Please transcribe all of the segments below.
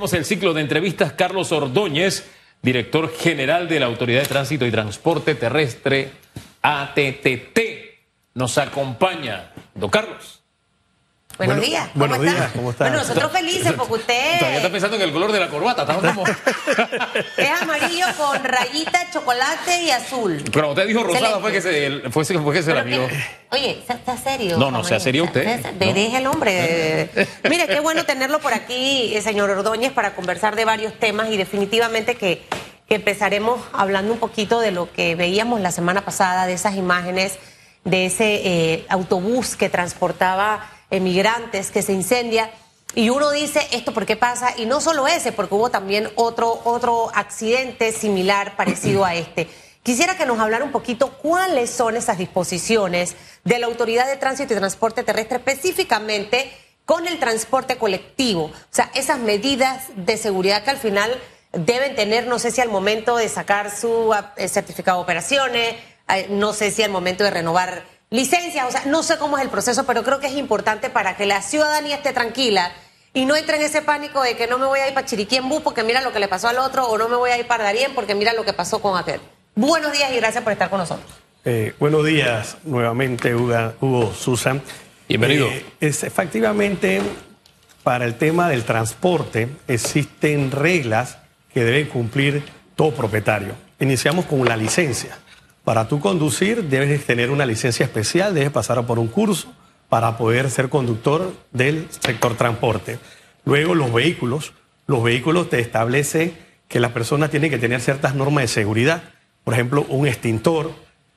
el ciclo de entrevistas Carlos Ordóñez, director general de la Autoridad de Tránsito y Transporte Terrestre, ATTT. Nos acompaña. Don Carlos. Buenos días. ¿Cómo buenos está? días, ¿cómo está? Bueno, nosotros felices porque usted Todavía está pensando en el color de la corbata. ¿estamos como? es amarillo con rayita, chocolate y azul. Pero usted dijo rosada, Excelente. fue que se, fue, fue que se la vio. Oye, está, serio. No, no, sea serio usted. Está- No. Deje el hombre. Mire, qué bueno tenerlo por aquí, eh, señor Ordóñez, para conversar de varios temas y definitivamente que, que empezaremos hablando un poquito de lo que veíamos la semana pasada, de esas imágenes de ese eh, autobús que transportaba emigrantes que se incendia. Y uno dice, ¿esto por qué pasa? Y no solo ese, porque hubo también otro, otro accidente similar, parecido a este. Quisiera que nos hablara un poquito cuáles son esas disposiciones de la Autoridad de Tránsito y Transporte Terrestre, específicamente con el transporte colectivo. O sea, esas medidas de seguridad que al final deben tener, no sé si al momento de sacar su eh, certificado de operaciones, eh, no sé si al momento de renovar licencias, o sea, no sé cómo es el proceso, pero creo que es importante para que la ciudadanía esté tranquila y no entre en ese pánico de que no me voy a ir para Chiriquiembú porque mira lo que le pasó al otro, o no me voy a ir para Darién porque mira lo que pasó con aquel. Buenos días y gracias por estar con nosotros. Eh, buenos días nuevamente, Hugo, Hugo Susan. Bienvenido. Eh, es, efectivamente, para el tema del transporte existen reglas que deben cumplir todo propietario. Iniciamos con la licencia. Para tú conducir debes tener una licencia especial, debes pasar por un curso para poder ser conductor del sector transporte. Luego los vehículos. Los vehículos te establecen que la persona tiene que tener ciertas normas de seguridad. Por ejemplo, un extintor,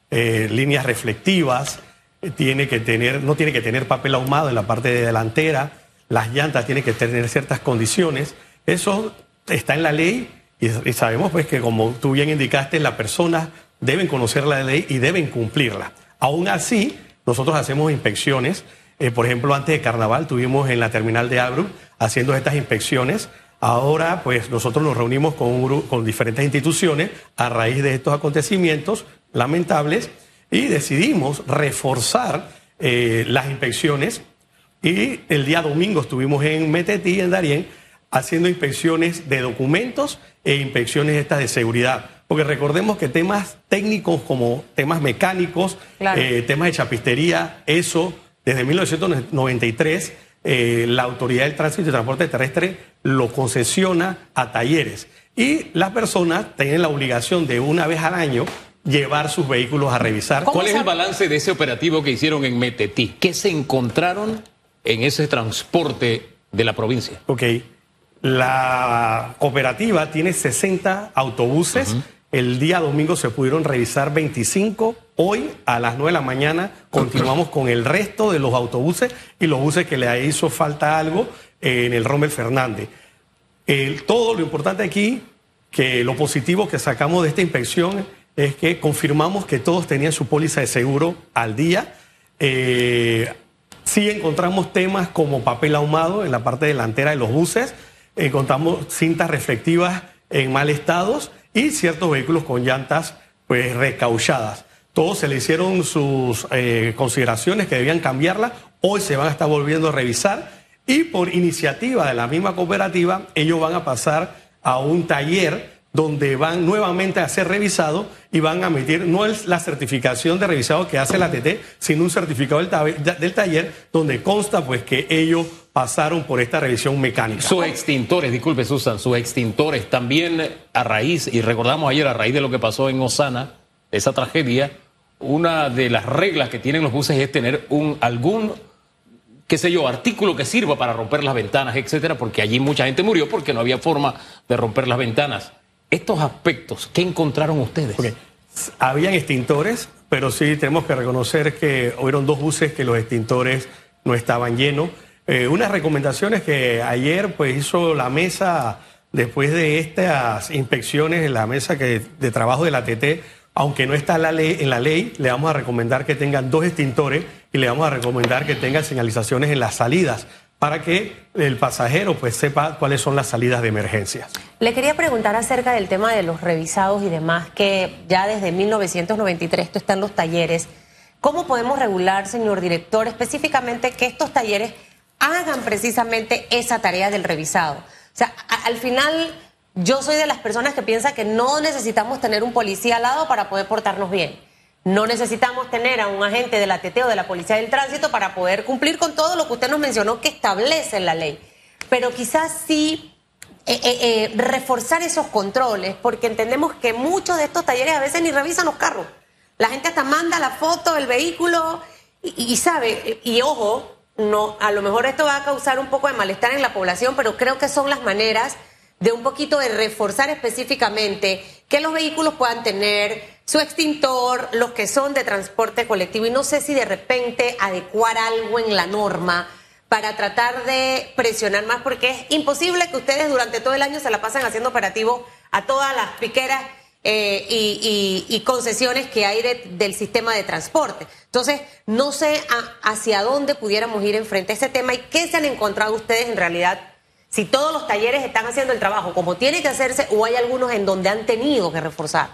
eh, líneas reflectivas, eh, tiene que tener, no tiene que tener papel ahumado en la parte de delantera, las llantas tienen que tener ciertas condiciones. Eso está en la ley y, y sabemos pues que como tú bien indicaste, las personas deben conocer la ley y deben cumplirla. Aún así, nosotros hacemos inspecciones. Eh, por ejemplo, antes de carnaval tuvimos en la terminal de Abru haciendo estas inspecciones. Ahora, pues nosotros nos reunimos con, diferentes instituciones a raíz de estos acontecimientos lamentables y decidimos reforzar eh, las inspecciones. Y el día domingo estuvimos en Metetí, en Darién, haciendo inspecciones de documentos e inspecciones estas de seguridad. Porque recordemos que temas técnicos como temas mecánicos, Claro. eh, temas de chapistería, eso desde 1993 eh, la Autoridad del Tránsito y Transporte Terrestre lo concesiona a talleres. Y las personas tienen la obligación de una vez al año llevar sus vehículos a revisar. ¿Cómo ¿Cuál es el balance de ese operativo que hicieron en Metetí? ¿Qué se encontraron en ese transporte de la provincia? Ok. La cooperativa tiene 60 autobuses. El día domingo se pudieron revisar 25. Hoy a las 9 de la mañana continuamos con el resto de los autobuses y los buses que le hizo falta algo en el Rommel Fernández. El- todo lo importante aquí, que lo positivo que sacamos de esta inspección es que confirmamos que todos tenían su póliza de seguro al día. Eh, sí encontramos temas como papel ahumado en la parte delantera de los buses, encontramos cintas reflectivas en mal estado y ciertos vehículos con llantas pues recauchadas. Todos se le hicieron sus eh, consideraciones que debían cambiarla. Hoy se van a estar volviendo a revisar y por iniciativa de la misma cooperativa, ellos van a pasar a un taller donde van nuevamente a ser revisados y van a emitir no es la certificación de revisado que hace la TT, sino un certificado del, del taller donde consta pues que ellos pasaron por esta revisión mecánica. Sus extintores, disculpe Susan, sus extintores también a raíz, y recordamos ayer a raíz de lo que pasó en Osana, esa tragedia, una de las reglas que tienen los buses es tener un algún qué sé yo, artículo que sirva para romper las ventanas, etcétera, porque allí mucha gente murió porque no había forma de romper las ventanas. Estos aspectos, ¿qué encontraron ustedes? Habían extintores, pero sí tenemos que reconocer que hubieron dos buses que los extintores no estaban llenos. Eh, unas recomendaciones que ayer pues hizo la mesa después de estas inspecciones, la mesa que, de trabajo de la TT, aunque no está en la, ley, en la ley, le vamos a recomendar que tengan dos extintores y le vamos a recomendar que tengan señalizaciones en las salidas para que el pasajero pues sepa cuáles son las salidas de emergencia. Le quería preguntar acerca del tema de los revisados y demás, que ya desde 1993 esto está en los talleres. ¿Cómo podemos regular, señor director, específicamente que estos talleres hagan precisamente esa tarea del revisado? O sea, al final yo soy de las personas que piensa que no necesitamos tener un policía al lado para poder portarnos bien. No necesitamos tener a un agente de la TT o de la Policía del Tránsito para poder cumplir con todo lo que usted nos mencionó que establece la ley. Pero quizás sí eh, eh, eh, reforzar esos controles, porque entendemos que muchos de estos talleres a veces ni revisan los carros. La gente hasta manda la foto del vehículo y, sabe, y ojo, no, a lo mejor esto va a causar un poco de malestar en la población, pero creo que son las maneras de un poquito de reforzar específicamente que los vehículos puedan tener su extintor, los que son de transporte colectivo, y no sé si de repente adecuar algo en la norma para tratar de presionar más, porque es imposible que ustedes durante todo el año se la pasen haciendo operativo a todas las piqueras eh, y, concesiones que hay del sistema de transporte. Entonces, no sé hacia dónde pudiéramos ir enfrente a este tema y qué se han encontrado ustedes en realidad, si todos los talleres están haciendo el trabajo como tiene que hacerse o hay algunos en donde han tenido que reforzar.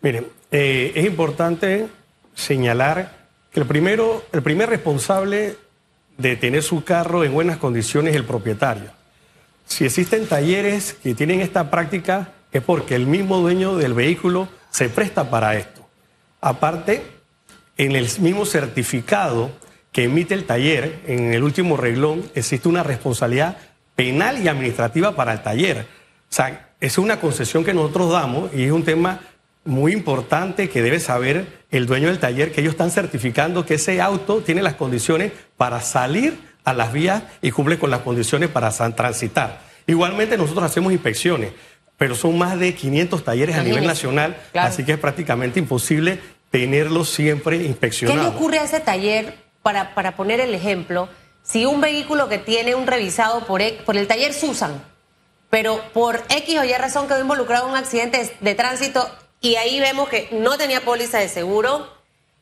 Miren, eh, es importante señalar que el, primero, el primer responsable de tener su carro en buenas condiciones es el propietario. Si existen talleres que tienen esta práctica, es porque el mismo dueño del vehículo se presta para esto. Aparte, en el mismo certificado que emite el taller, en el último reglón, existe una responsabilidad penal y administrativa para el taller. O sea, es una concesión que nosotros damos y es un tema muy importante que debe saber el dueño del taller, que ellos están certificando que ese auto tiene las condiciones para salir a las vías y cumple con las condiciones para transitar. Igualmente nosotros hacemos inspecciones, pero son más de 500 talleres a nivel nacional, así que es prácticamente imposible tenerlos siempre inspeccionados. ¿Qué le ocurre a ese taller, para, para poner el ejemplo, si un vehículo que tiene un revisado por, por el taller Susan, pero por X o Y razón quedó involucrado en un accidente de tránsito y ahí vemos que no tenía póliza de seguro,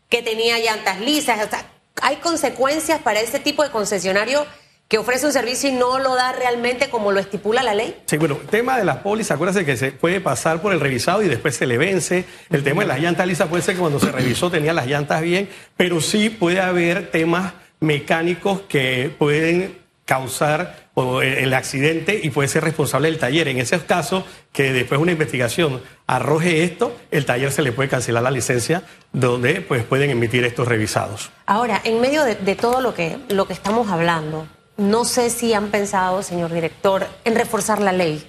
que tenía llantas lisas. O sea, hay consecuencias para ese tipo de concesionario que ofrece un servicio y no lo da realmente como lo estipula la ley? Sí, bueno, el tema de las pólizas, acuérdense que se puede pasar por el revisado y después se le vence. El tema de las llantas lisas puede ser que cuando se revisó tenía las llantas bien, pero sí puede haber temas mecánicos que pueden causar el accidente y puede ser responsable del taller. En ese caso, que después de una investigación arroje esto, el taller se le puede cancelar la licencia donde pues, pueden emitir estos revisados. Ahora, en medio de, todo lo que, lo que estamos hablando, no sé si han pensado, señor director, en reforzar la ley.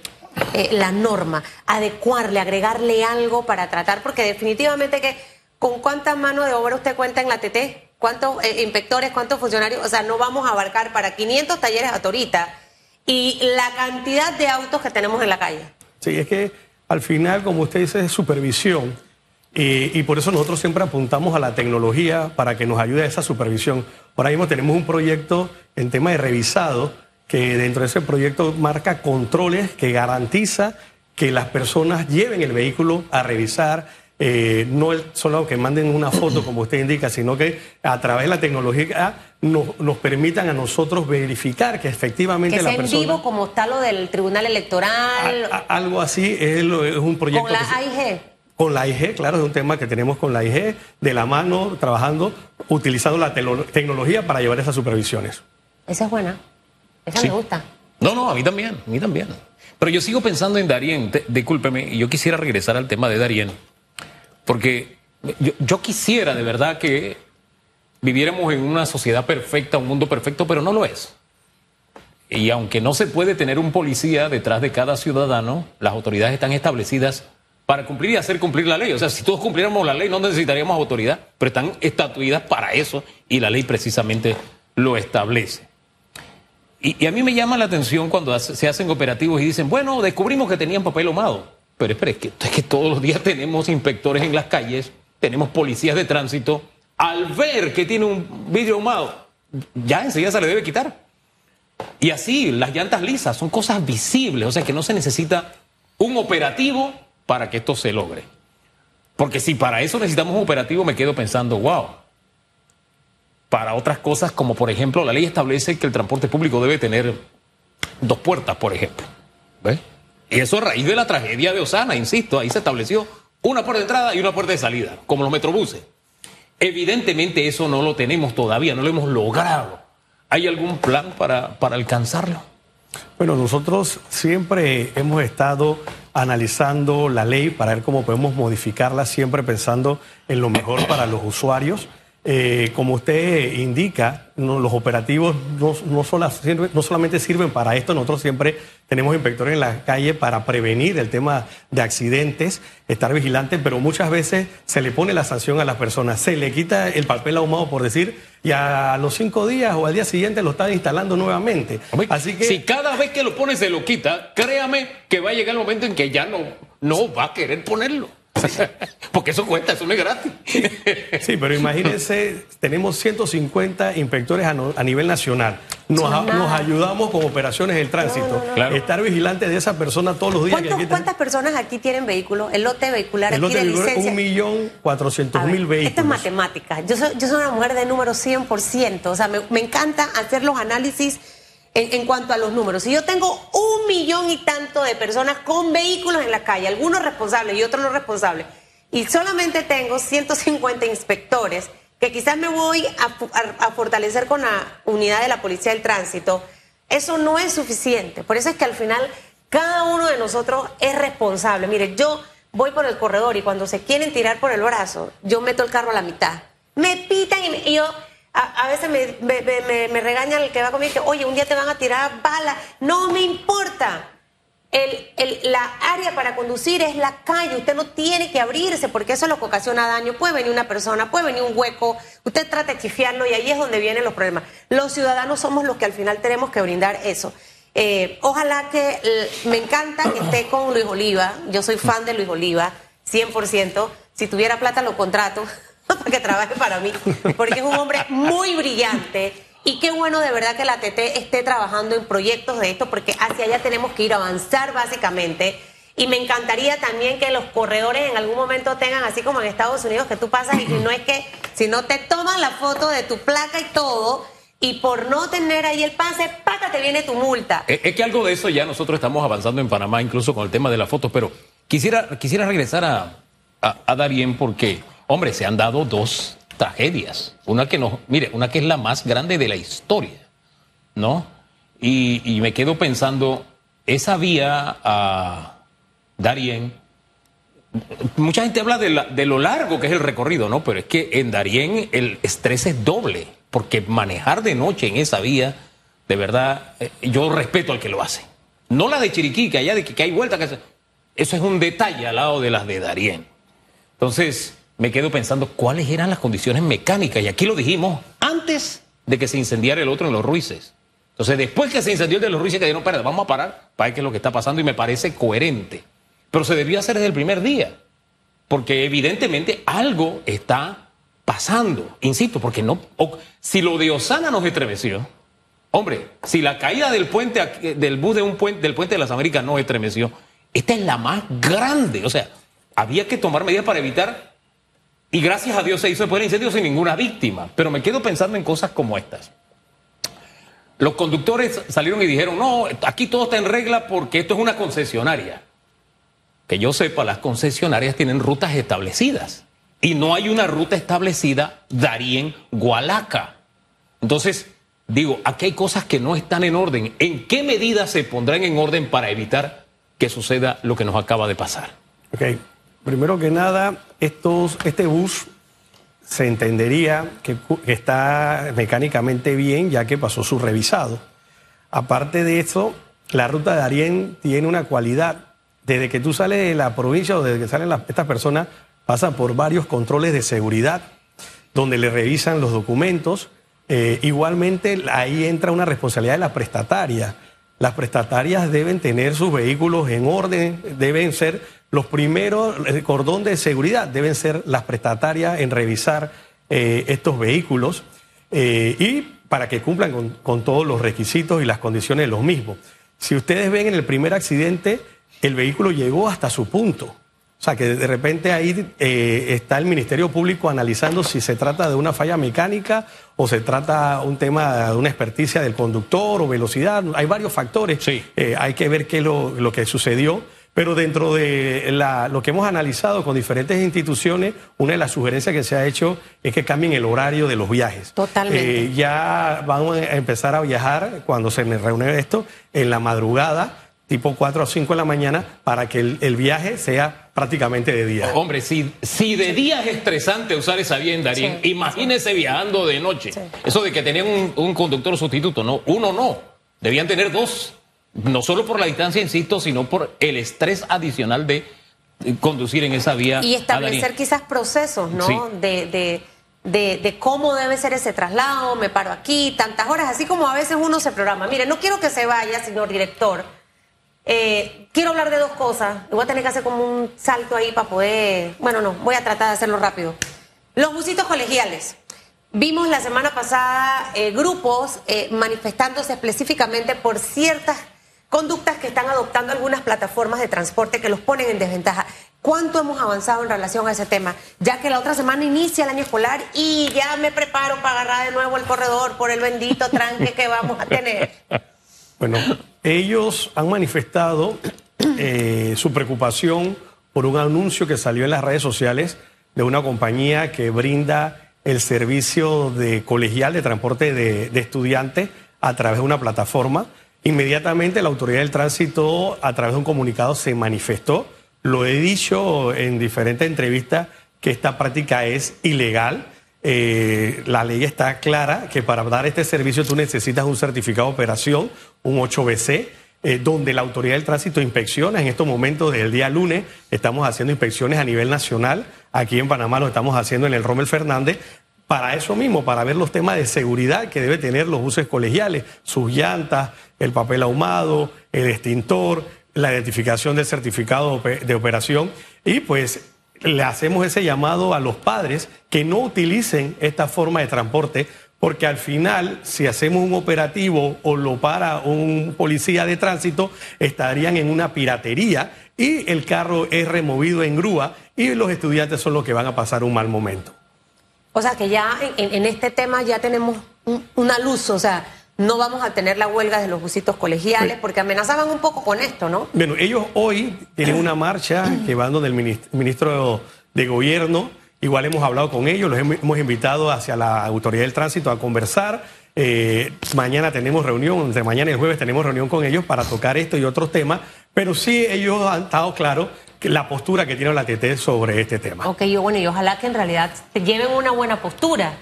Eh, la norma, adecuarle, agregarle algo para tratar, porque definitivamente que con cuánta mano de obra usted cuenta en la TT, cuántos eh, inspectores, cuántos funcionarios, o sea, no vamos a abarcar para 500 talleres a Torita y la cantidad de autos que tenemos en la calle. Sí, es que al final, como usted dice, es supervisión. Y, por eso nosotros siempre apuntamos a la tecnología para que nos ayude a esa supervisión. Ahora mismo tenemos un proyecto en tema de revisado que dentro de ese proyecto marca controles que garantiza que las personas lleven el vehículo a revisar, eh, no solo que manden una foto como usted indica, sino que a través de la tecnología nos, permitan a nosotros verificar que efectivamente que la persona... en vivo como está lo del Tribunal Electoral. algo así es, un proyecto... Con la AIG. Con la AIG, claro, es un tema que tenemos con la AIG, de la mano, trabajando, utilizando la tecnología para llevar esas supervisiones. Esa es buena. Esa me gusta. No, no, a mí también, a mí también. Pero yo sigo pensando en Darien, discúlpeme, y yo quisiera regresar al tema de Darien. Porque yo, quisiera de verdad que viviéramos en una sociedad perfecta, un mundo perfecto, pero no lo es. Y aunque no se puede tener un policía detrás de cada ciudadano, las autoridades están establecidas para cumplir y hacer cumplir la ley. O sea, si todos cumpliéramos la ley no necesitaríamos autoridad, pero están estatuidas para eso y la ley precisamente lo establece. Y, a mí me llama la atención cuando se hacen operativos y dicen, bueno, descubrimos que tenían papel ahumado. Pero espera, es que, es todos los días tenemos inspectores en las calles, tenemos policías de tránsito. Al ver que tiene un vidrio ahumado, ya enseguida se le debe quitar. Y así, las llantas lisas son cosas visibles, o sea que no se necesita un operativo para que esto se logre. Porque si para eso necesitamos un operativo, me quedo pensando, wow. Para otras cosas, como por ejemplo, la ley establece que el transporte público debe tener dos puertas, por ejemplo. ¿Ves? Y eso a raíz de la tragedia de Osana, insisto, ahí se estableció una puerta de entrada y una puerta de salida, como los metrobuses. Evidentemente eso no lo tenemos todavía, no lo hemos logrado. ¿Hay algún plan para, para alcanzarlo? Bueno, nosotros siempre hemos estado analizando la ley para ver cómo podemos modificarla, siempre pensando en lo mejor para los usuarios. Eh, como usted indica, los operativos no, no, no, solamente sirven para esto, nosotros siempre tenemos inspectores en la calle para prevenir el tema de accidentes, estar vigilantes, pero muchas veces se le pone la sanción a las personas, se le quita el papel ahumado por decir, y a los cinco días o al día siguiente lo están instalando nuevamente. Así que si cada vez que lo pone se lo quita, créame que va a llegar el momento en que ya no, no va a querer ponerlo. Porque eso cuesta, eso no es gratis. Sí, pero imagínense, tenemos 150 inspectores a, nivel nacional. Nos, ayudamos con operaciones del tránsito. Estar vigilantes de esa persona todos los días. ¿Cuántas personas aquí tienen vehículos? El lote vehicular el lote licencia. Un millón cuatrocientos mil vehículos. Esto es matemática. Yo soy, yo soy una mujer de número 100%. O sea, me, me encanta hacer los análisis en, cuanto a los números. Si yo tengo un millón y tanto de personas con vehículos en la calle, algunos responsables y otros no responsables, y solamente tengo 150 inspectores, que quizás me voy a, fortalecer con la unidad de la Policía del Tránsito, eso no es suficiente. Por eso es que al final cada uno de nosotros es responsable. Mire, yo voy por el corredor y cuando se quieren tirar por el brazo, yo meto el carro a la mitad. Me pitan y yo a, veces me, me, regaña el que va conmigo que, oye, un día te van a tirar bala. No me importa. El, el, la área para conducir es la calle, usted no tiene que abrirse porque eso es lo que ocasiona daño. Puede venir una persona, puede venir un hueco, usted trata de chifiarlo y ahí es donde vienen los problemas. Los ciudadanos somos los que al final tenemos que brindar eso. Eh, ojalá que me encanta que esté con Luis Oliva, yo soy fan de Luis Oliva, 100%. Si tuviera plata lo para que trabaje para mí, porque es un hombre muy brillante. Y qué bueno de verdad que la TT esté trabajando en proyectos de esto, porque hacia allá tenemos que ir a avanzar básicamente. Y me encantaría también que los corredores en algún momento tengan, así como en Estados Unidos, que tú pasas y no es que, si no te toman la foto de tu placa y todo, y por no tener ahí el pase, ¡paca! te viene tu multa. Es, que algo de eso ya nosotros estamos avanzando en Panamá, incluso con el tema de las fotos, pero quisiera, quisiera regresar a, a, a Darien porque Hombre, se han dado dos tragedias. Una que no, mire, una que es la más grande de la historia, ¿no? Y, me quedo pensando, esa vía a Darien, mucha gente habla de, lo largo que es el recorrido, ¿no? Pero es que en Darien el estrés es doble, porque manejar de noche en esa vía, de verdad, eh, yo respeto al que lo hace. No la de Chiriquí, que allá de que, hay vuelta, que eso es un detalle al lado de las de Darien. Entonces, me quedo pensando cuáles eran las condiciones mecánicas. Y aquí lo dijimos antes de que se incendiara el otro en los Ruices. Entonces, después que se incendió el de los Ruices, que dijeron, para, vamos a parar para ver qué es lo que está pasando y me parece coherente. Pero se debió hacer desde el primer día, porque evidentemente algo está pasando. Insisto, porque no, si lo de Osana nos estremeció, hombre, si la caída del puente, del bus de un puente, del puente de las Américas no estremeció, esta es la más grande. O sea, había que tomar medidas para evitar y gracias a Dios se hizo después del incendio sin ninguna víctima. Pero me quedo pensando en cosas como estas. Los conductores salieron y dijeron, no, aquí todo está en regla porque esto es una concesionaria. Que yo sepa, las concesionarias tienen rutas establecidas. Y no hay una ruta establecida Darien-Gualaca. Entonces, digo, aquí hay cosas que no están en orden. ¿En qué medida se pondrán en orden para evitar que suceda lo que nos acaba de pasar? Ok. Primero que nada, este bus se entendería que, está mecánicamente bien ya que pasó su revisado. Aparte de eso, la ruta de Arién tiene una cualidad. Desde que tú sales de la provincia o desde que salen estas personas, pasan por varios controles de seguridad donde le revisan los documentos. Eh, igualmente, ahí entra una responsabilidad de la prestataria. Las prestatarias deben tener sus vehículos en orden, deben ser los primeros, el cordón de seguridad deben ser las prestatarias en revisar eh, estos vehículos eh, y para que cumplan con, todos los requisitos y las condiciones de los mismos. Si ustedes ven en el primer accidente, el vehículo llegó hasta su punto. O sea que de repente ahí eh, está el Ministerio Público analizando si se trata de una falla mecánica o se trata un tema de una experticia del conductor o velocidad. Hay varios factores. Sí. hay que ver qué es lo, lo que sucedió Pero dentro de la- lo que hemos analizado con diferentes instituciones, una de las sugerencias que se ha hecho es que cambien el horario de los viajes. Totalmente. Eh, ya vamos a empezar a viajar cuando se reúne esto en la madrugada, tipo 4 o 5 de la mañana, para que el, el viaje sea prácticamente de día. Hombre, si, si de día es estresante usar esa vía en Darín, Sí. imagínese viajando de noche. Sí. Eso de que tenían un, un conductor sustituto, no, uno no. Debían tener dos. No solo por la distancia, insisto, sino por el estrés adicional de eh, conducir en esa vía. Y establecer quizás procesos, ¿no? Sí. De, de, de, de cómo debe ser ese traslado, me paro aquí, tantas horas, así como a veces uno se programa. Mire, no quiero que se vaya, señor director. Eh, quiero hablar de dos cosas. Voy a tener que hacer como un salto ahí para poder. Bueno, no, voy a tratar de hacerlo rápido. Los busitos colegiales. Vimos la semana pasada eh, grupos eh, manifestándose específicamente por ciertas conductas que están adoptando algunas plataformas de transporte que los ponen en desventaja. ¿Cuánto hemos avanzado en relación a ese tema? Ya que la otra semana inicia el año escolar y ya me preparo para agarrar de nuevo el corredor por el bendito tranque que vamos a tener. Bueno, ellos han manifestado eh, su preocupación por un anuncio que salió en las redes sociales de una compañía que brinda el servicio de colegial de transporte de, estudiantes a través de una plataforma. Inmediatamente la autoridad del tránsito, a través de un comunicado, se manifestó. Lo he dicho en diferentes entrevistas que esta práctica es ilegal. Eh, la ley está clara que para dar este servicio tú necesitas un certificado de operación, un 8BC, eh, donde la autoridad del tránsito inspecciona. En estos momentos, desde el día lunes, estamos haciendo inspecciones a nivel nacional. Aquí en Panamá lo estamos haciendo en el Rommel Fernández. Para eso mismo, para ver los temas de seguridad que debe tener los buses colegiales, sus llantas, el papel ahumado, el extintor, la identificación del certificado de ope- de operación y pues le hacemos ese llamado a los padres que no utilicen esta forma de transporte, porque al final, si hacemos un operativo o lo para un policía de tránsito, estarían en una piratería y el carro es removido en grúa y los estudiantes son los que van a pasar un mal momento. O sea que ya en, en este tema ya tenemos un- una luz, o sea, no vamos a tener la huelga de los busitos colegiales, porque amenazaban un poco con esto, ¿no? Bueno, ellos hoy tienen una marcha que van donde el minis- ministro de Gobierno. Igual hemos hablado con ellos, los hem- hemos invitado hacia la autoridad del tránsito a conversar. Eh, mañana tenemos reunión, entre mañana y el jueves tenemos reunión con ellos para tocar esto y otros temas. Pero sí, ellos han estado claros la postura que tiene la TT sobre este tema. Ok, yo bueno, y ojalá que en realidad te lleven una buena postura.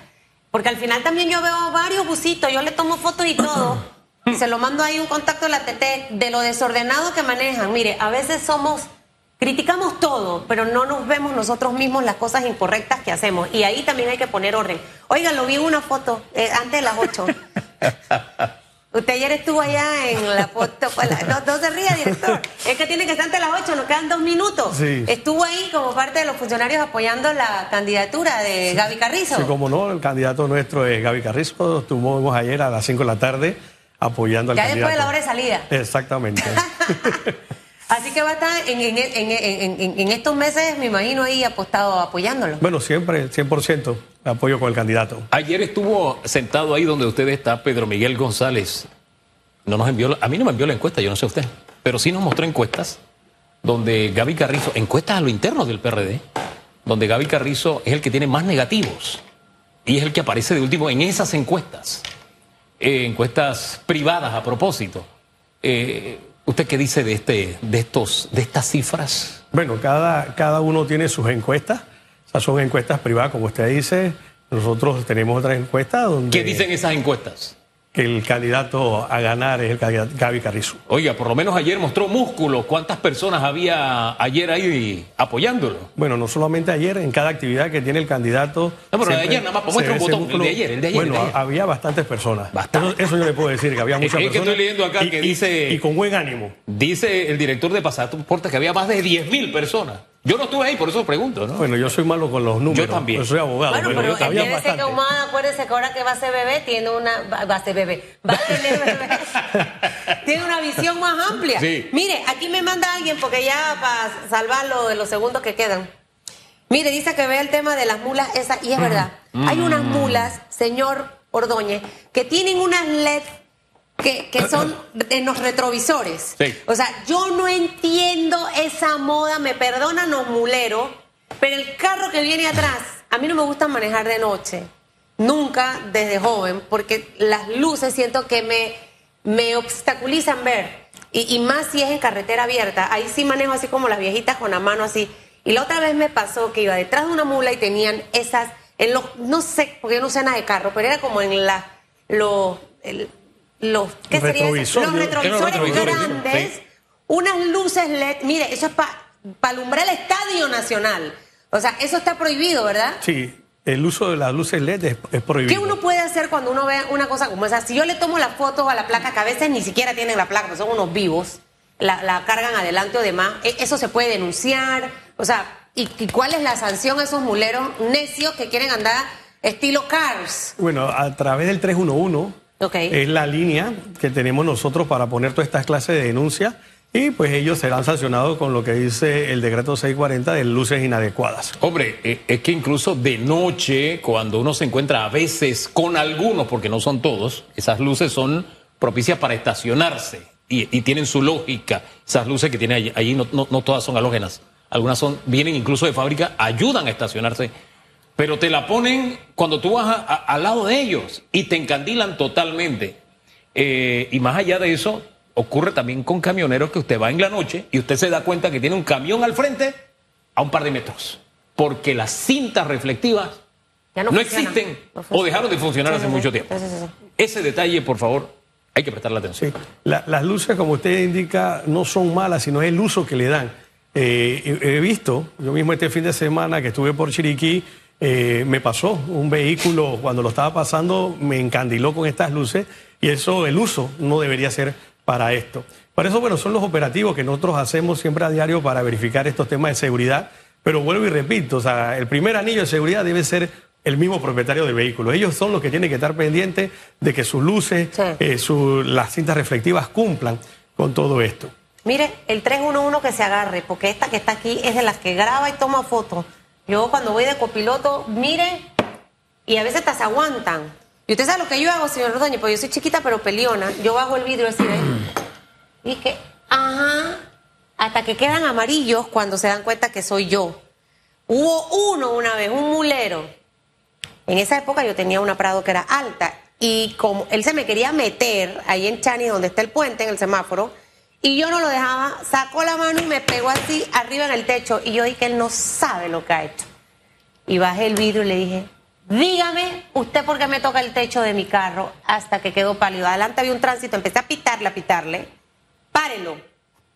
Porque al final también yo veo varios busitos, yo le tomo fotos y todo, y se lo mando ahí un contacto de la TT de lo desordenado que manejan. Mire, a veces somos, criticamos todo, pero no nos vemos nosotros mismos las cosas incorrectas que hacemos. Y ahí también hay que poner orden. Oiga, lo vi en una foto eh, antes de las 8. Usted ayer estuvo allá en la foto. No, no se ría, director. Es que tiene que estar antes de las 8, nos quedan dos minutos. Sí. Estuvo ahí como parte de los funcionarios apoyando la candidatura de Gaby Carrizo. Sí, como no, el candidato nuestro es Gaby Carrizo. Estuvimos ayer a las 5 de la tarde apoyando al ya candidato. después de la hora de salida. Exactamente. Así que va a estar en, en- en- en- en- en estos meses, me imagino, ahí apostado apoyándolo. bueno, siempre, 100% apoyo con el candidato. Ayer estuvo sentado ahí donde usted está, Pedro Miguel González. No nos envió, a mí no me envió la encuesta, yo no sé usted, pero sí nos mostró encuestas donde Gaby Carrizo, encuestas a lo interno del PRD, donde Gaby Carrizo es el que tiene más negativos y es el que aparece de último en esas encuestas, Eh, encuestas privadas a propósito. Eh, ¿Usted qué dice de este, de estos, de estas cifras? Bueno, cada, cada uno tiene sus encuestas. Esas son encuestas privadas, como usted dice. Nosotros tenemos otras encuestas donde ¿Qué dicen esas encuestas? Que el candidato a ganar es el candidato Gaby Carrizo. Oiga, por lo menos ayer mostró músculo. ¿Cuántas personas había ayer ahí apoyándolo? Bueno, no solamente ayer, en cada actividad que tiene el candidato. No, pero de siempre ayer nada más, pues muestra un botón, el de ayer, el de ayer, Bueno, el de ayer. había bastantes personas. Bastante. Eso, eso yo le puedo decir, que había muchas Es que personas. estoy leyendo acá y, que dice- Y con buen ánimo. Dice el director de pasaportes que había más de 10.000 personas. Yo no estuve ahí, por eso pregunto, ¿no? Bueno, yo soy malo con los números. también. Yo soy abogado. Bueno, pero, pero había entiéndese que bastante. Humada, acuérdese que ahora que va a ser bebé, tiene una. Va a ser bebé. Va a tener bebé. tiene una visión más amplia. Sí. Mire, aquí me manda alguien, porque ya para salvarlo de los segundos que quedan. Mire, dice que ve el tema de las mulas esa, y es verdad. Hay unas mulas, señor Ordóñez, que tienen unas LED que, que son en los retrovisores. Sí. O sea, yo no entiendo esa moda, me perdonan los muleros, pero el carro que viene atrás, a mí no me gusta manejar de noche. Nunca desde joven, porque las luces siento que me, me obstaculizan ver. Y, y más si es en carretera abierta. Ahí sí manejo así como las viejitas con la mano así. Y la otra vez me pasó que iba detrás de una mula y tenían esas, en los, no sé, porque yo no sé nada de carro, pero era como en la, los, el- los, ¿qué sería eso? Retrovisor, Los yo- retrovisores grandes, sí. unas luces LED. Mire, eso es para alumbrar el Estadio Nacional. O sea, eso está prohibido, ¿verdad? Sí, el uso de las luces LED es, es prohibido. ¿Qué uno puede hacer cuando uno ve una cosa como esa? Si yo le tomo las fotos a la placa, que a veces ni siquiera tienen la placa, porque son unos vivos, la, la cargan adelante o demás, ¿e- ¿eso se puede denunciar? O sea, ¿y, y cuál es la sanción a esos muleros necios que quieren andar estilo cars? Bueno, a través del 311 Es la línea que tenemos nosotros para poner todas estas clases de denuncias y pues ellos serán sancionados con lo que dice el decreto 640 de luces inadecuadas. Hombre, eh, es que incluso de noche, cuando uno se encuentra a veces con algunos, porque no son todos, esas luces son propicias para estacionarse y, y tienen su lógica. Esas luces que tiene allí, allí no, no- no todas son halógenas. Algunas son, vienen incluso de fábrica, ayudan a estacionarse. Pero te la ponen cuando tú vas a- a- al lado de ellos y te encandilan totalmente. Eh, y más allá de eso, ocurre también con camioneros que usted va en la noche y usted se da cuenta que tiene un camión al frente a un par de metros. Porque las cintas reflectivas Ya no, existen No o dejaron de funcionar Sí, hace sí, mucho tiempo. Sí, sí, sí. Ese detalle, por favor, hay que prestarle atención. Sí. La- las luces, como usted indica, no son malas, sino es el uso que le dan. Eh, he he visto, yo mismo este fin de semana que estuve por Chiriquí, eh, me pasó un vehículo, cuando lo estaba pasando, me encandiló con estas luces y eso, el uso no debería ser para esto. Por eso, bueno, son los operativos que nosotros hacemos siempre a diario para verificar estos temas de seguridad. Pero vuelvo y repito, o sea, el primer anillo de seguridad debe ser el mismo propietario del vehículo. Ellos son los que tienen que estar pendientes de que sus luces, Sí. eh, su- las cintas reflectivas cumplan con todo esto. Mire, el 311 que se agarre, porque esta que está aquí es de las que graba y toma fotos. Yo cuando voy de copiloto, mire, y a veces se aguantan. Y usted sabe lo que yo hago, señor Ordóñez, porque yo soy chiquita pero peliona. Yo bajo el vidrio así, ¿ves? Y que, ajá, hasta que quedan amarillos cuando se dan cuenta que soy yo. Hubo uno una vez, un mulero. En esa época yo tenía una Prado que era alta y como él se me quería meter ahí en Chani donde está el puente en el semáforo y yo no lo dejaba, sacó la mano y me pegó así arriba en el techo y yo dije que él no sabe lo que ha hecho. Y bajé el vidrio y le dije, dígame usted por qué me toca el techo de mi carro hasta que quedó pálido. Adelante había un tránsito, empecé a pitarle, a pitarle, párelo.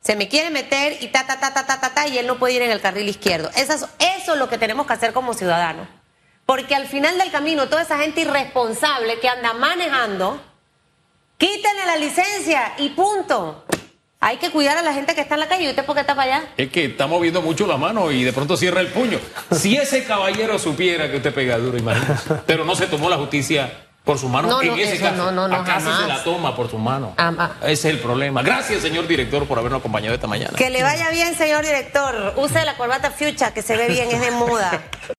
Se me quiere meter y ta, ta, ta, ta, ta, ta, ta, y él no puede ir en el carril izquierdo. Esas- eso es lo que tenemos que hacer como ciudadanos. Porque al final del camino, toda esa gente irresponsable que anda manejando, quítenle la licencia y punto. Hay que cuidar a la gente que está en la calle. ¿Y usted por qué está para allá? Es que está moviendo mucho la mano y de pronto cierra el puño. Si ese caballero supiera que usted pega duro, imagínese. Pero no se tomó la justicia por su mano No, en no, ese caso. no, no, no, Acá sí se jamás. la toma por su mano. Ah, ah. Ese es el problema. Gracias, señor director, por habernos acompañado esta mañana. Que le vaya bien, señor director. Use la corbata fucha, que se ve bien, es de moda.